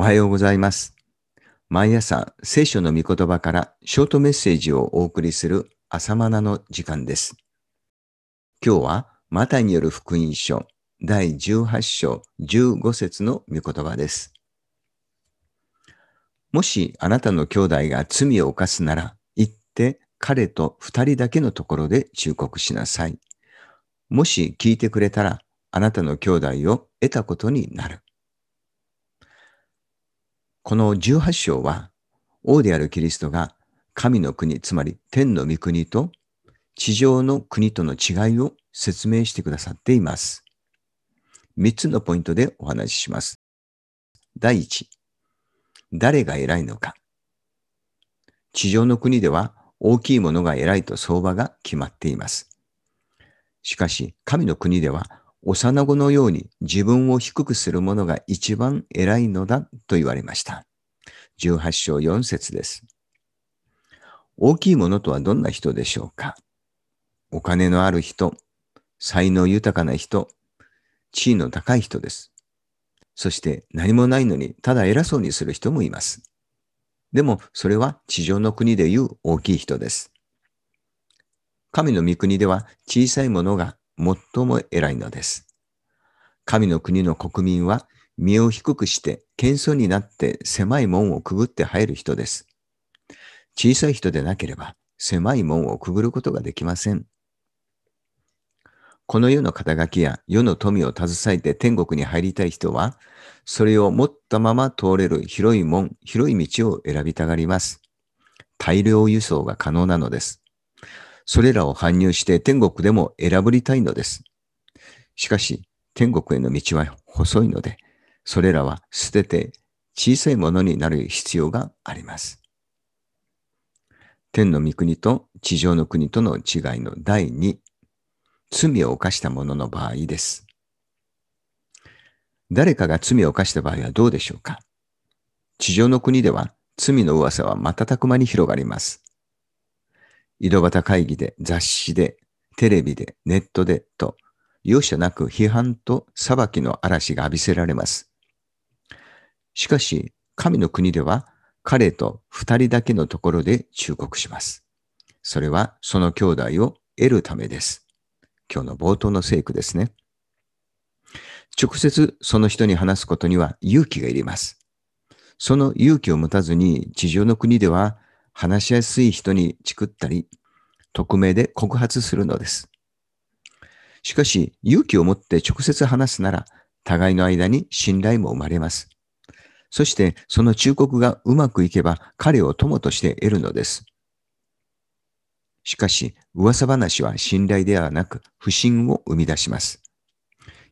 おはようございます。毎朝、聖書の御言葉からショートメッセージをお送りする朝マナの時間です。今日は、マタイによる福音書第18章15節の御言葉です。もしあなたの兄弟が罪を犯すなら、行って彼と二人だけのところで忠告しなさい。もし聞いてくれたら、あなたの兄弟を得たことになる。この18章は、王であるキリストが神の国、つまり天の御国と地上の国との違いを説明してくださっています。3つのポイントでお話しします。第1、誰が偉いのか。地上の国では大きいものが偉いと相場が決まっています。しかし、神の国では幼子のように自分を低くする者が一番偉いのだと言われました。18章4節です。大きいものとはどんな人でしょうか？お金のある人、才能豊かな人、地位の高い人です。そして何もないのにただ偉そうにする人もいます。でもそれは地上の国でいう大きい人です。神の御国では小さいものが最も偉いのです。神の国の国民は身を低くして謙遜になって狭い門をくぐって入る人です。小さい人でなければ狭い門をくぐることができません。この世の肩書きや世の富を携えて天国に入りたい人は、それを持ったまま通れる広い門、広い道を選びたがります。大量輸送が可能なのです。それらを搬入して天国でも選ぶりたいのです。しかし、天国への道は細いので、それらは捨てて小さいものになる必要があります。天の御国と地上の国との違いの第2、罪を犯した者の場合です。誰かが罪を犯した場合はどうでしょうか？地上の国では罪の噂は瞬く間に広がります。井戸端会議で、雑誌で、テレビで、ネットでと、容赦なく批判と裁きの嵐が浴びせられます。しかし、神の国では彼と二人だけのところで忠告します。それはその兄弟を得るためです。今日の冒頭の聖句ですね。直接その人に話すことには勇気がいります。その勇気を持たずに地上の国では話しやすい人にチクったり、匿名で告発するのです。しかし、勇気を持って直接話すなら、互いの間に信頼も生まれます。そして、その忠告がうまくいけば、彼を友として得るのです。しかし、噂話は信頼ではなく、不信を生み出します。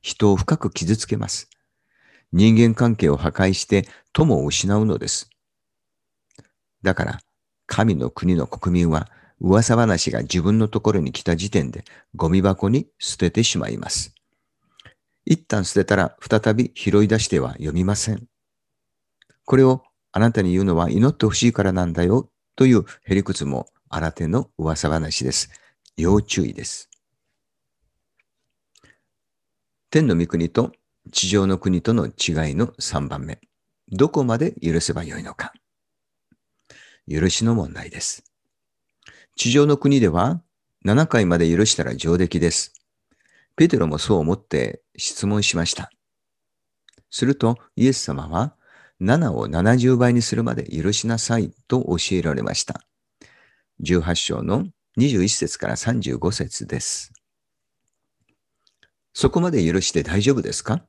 人を深く傷つけます。人間関係を破壊して友を失うのです。だから、神の国の国民は噂話が自分のところに来た時点でゴミ箱に捨ててしまいます。一旦捨てたら再び拾い出しては読みません。これをあなたに言うのは祈ってほしいからなんだよというへりくつも新手の噂話です。要注意です。天の御国と地上の国との違いの3番目。どこまで許せばよいのか。許しの問題です。地上の国では7回まで許したら上出来です。ペテロもそう思って質問しました。するとイエス様は7を70倍にするまで許しなさいと教えられました。18章の21節から35節です。そこまで許して大丈夫ですか？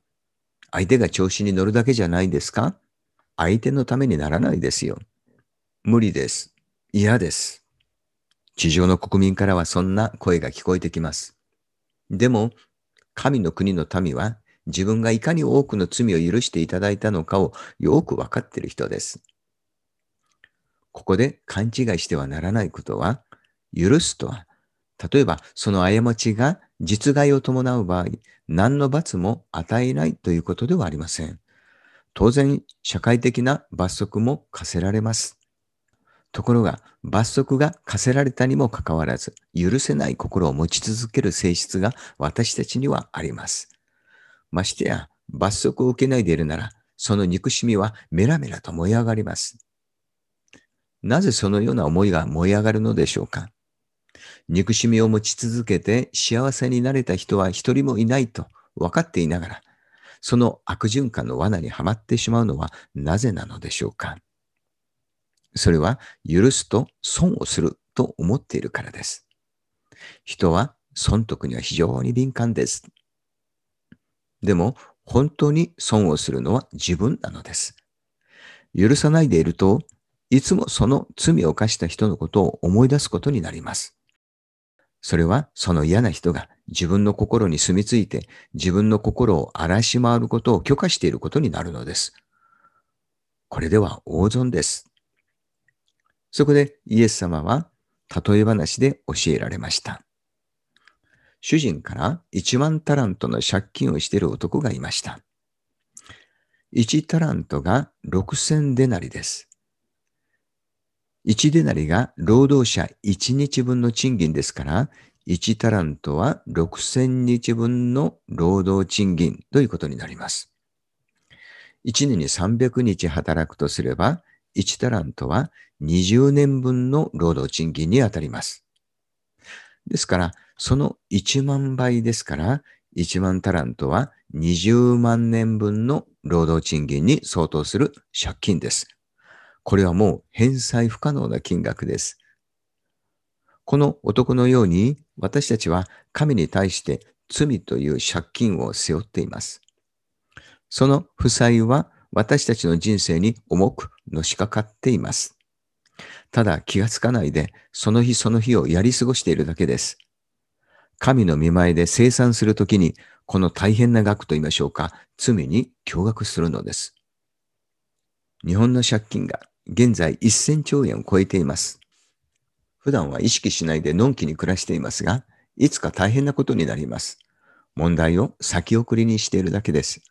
相手が調子に乗るだけじゃないですか？相手のためにならないですよ。無理です。嫌です。地上の国民からはそんな声が聞こえてきます。でも、神の国の民は自分がいかに多くの罪を許していただいたのかをよくわかっている人です。ここで勘違いしてはならないことは、許すとは、例えばその過ちが実害を伴う場合、何の罰も与えないということではありません。当然、社会的な罰則も課せられます。ところが、罰則が課せられたにもかかわらず、許せない心を持ち続ける性質が私たちにはあります。ましてや、罰則を受けないでいるなら、その憎しみはメラメラと燃え上がります。なぜそのような思いが燃え上がるのでしょうか憎しみを持ち続けて幸せになれた人は一人もいないと分かっていながら、その悪循環の罠にはまってしまうのはなぜなのでしょうかそれは許すと損をすると思っているからです。人は損得には非常に敏感です。でも本当に損をするのは自分なのです。許さないでいるといつもその罪を犯した人のことを思い出すことになります。それはその嫌な人が自分の心に住み着いて自分の心を荒らし回ることを許可していることになるのです。これでは大損です。そこでイエス様は例え話で教えられました。主人から1万タラントの借金をしている男がいました。1タラントが6000デナリです。1デナリが労働者1日分の賃金ですから、1タラントは6000日分の労働賃金ということになります。1年に300日働くとすれば、1タラントは20年分の労働賃金にあたります。ですから、その1万倍ですから、1万タラントは20万年分の労働賃金に相当する借金です。これはもう返済不可能な金額です。この男のように私たちは神に対して罪という借金を背負っています。その負債は私たちの人生に重くのしかかっています。ただ気がつかないでその日その日をやり過ごしているだけです。神の見前で生産するときにこの大変な額と言いましょうか、罪に驚愕するのです。日本の借金が現在1000兆円を超えています。普段は意識しないでのんきに暮らしていますが、いつか大変なことになります。問題を先送りにしているだけです。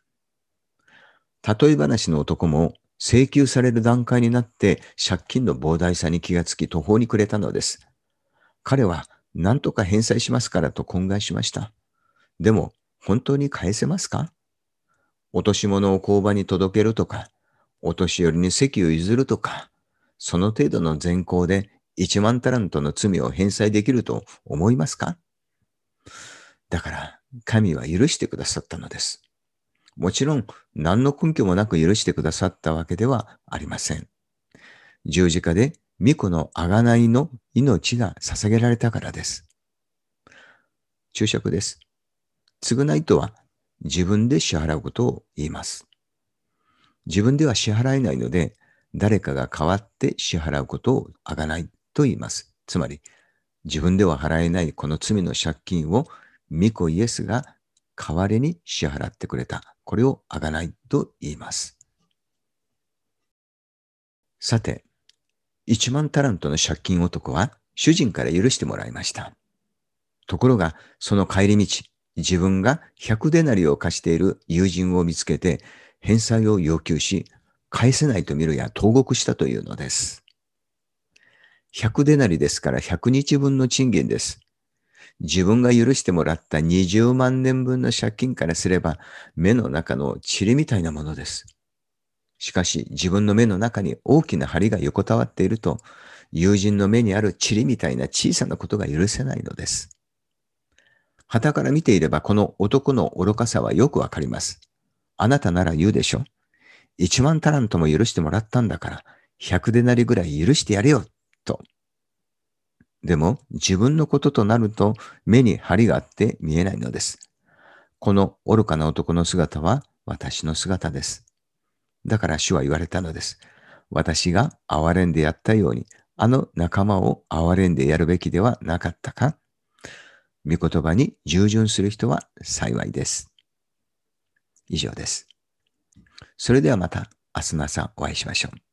例え話の男も請求される段階になって借金の膨大さに気がつき途方に暮れたのです。彼は何とか返済しますからと懇願しました。でも本当に返せますか落とし物を工場に届けるとか、お年寄りに席を譲るとか、その程度の善行で1万タラントの罪を返済できると思いますか？だから、神は許してくださったのです。もちろん、何の根拠もなく許してくださったわけではありません。十字架で巫女の贖いの命が捧げられたからです。注釈です。償いとは自分で支払うことを言います。自分では支払えないので、誰かが代わって支払うことをあがないと言います。つまり、自分では払えないこの罪の借金を、巫女イエスが代わりに支払ってくれた。これをあがないと言います。さて、1万タラントの借金男は主人から許してもらいました。ところが、その帰り道、自分が100デナリを貸している友人を見つけて、返済を要求し、返せないと見るや投獄したというのです。100デナリですから100日分の賃金です。自分が許してもらった20万年分の借金からすれば目の中の塵みたいなものです。しかし自分の目の中に大きな針が横たわっていると友人の目にある塵みたいな小さなことが許せないのです。旗から見ていればこの男の愚かさはよくわかります。あなたなら言うでしょ一万タラントも許してもらったんだから、百でなりぐらい許してやれよ、と。でも、自分のこととなると、目に針があって見えないのです。この愚かな男の姿は私の姿です。だから主は言われたのです。私が憐れんでやったように、あの仲間を憐れんでやるべきではなかったか御言葉に従順する人は幸いです。以上です。それではまた明日の朝お会いしましょう。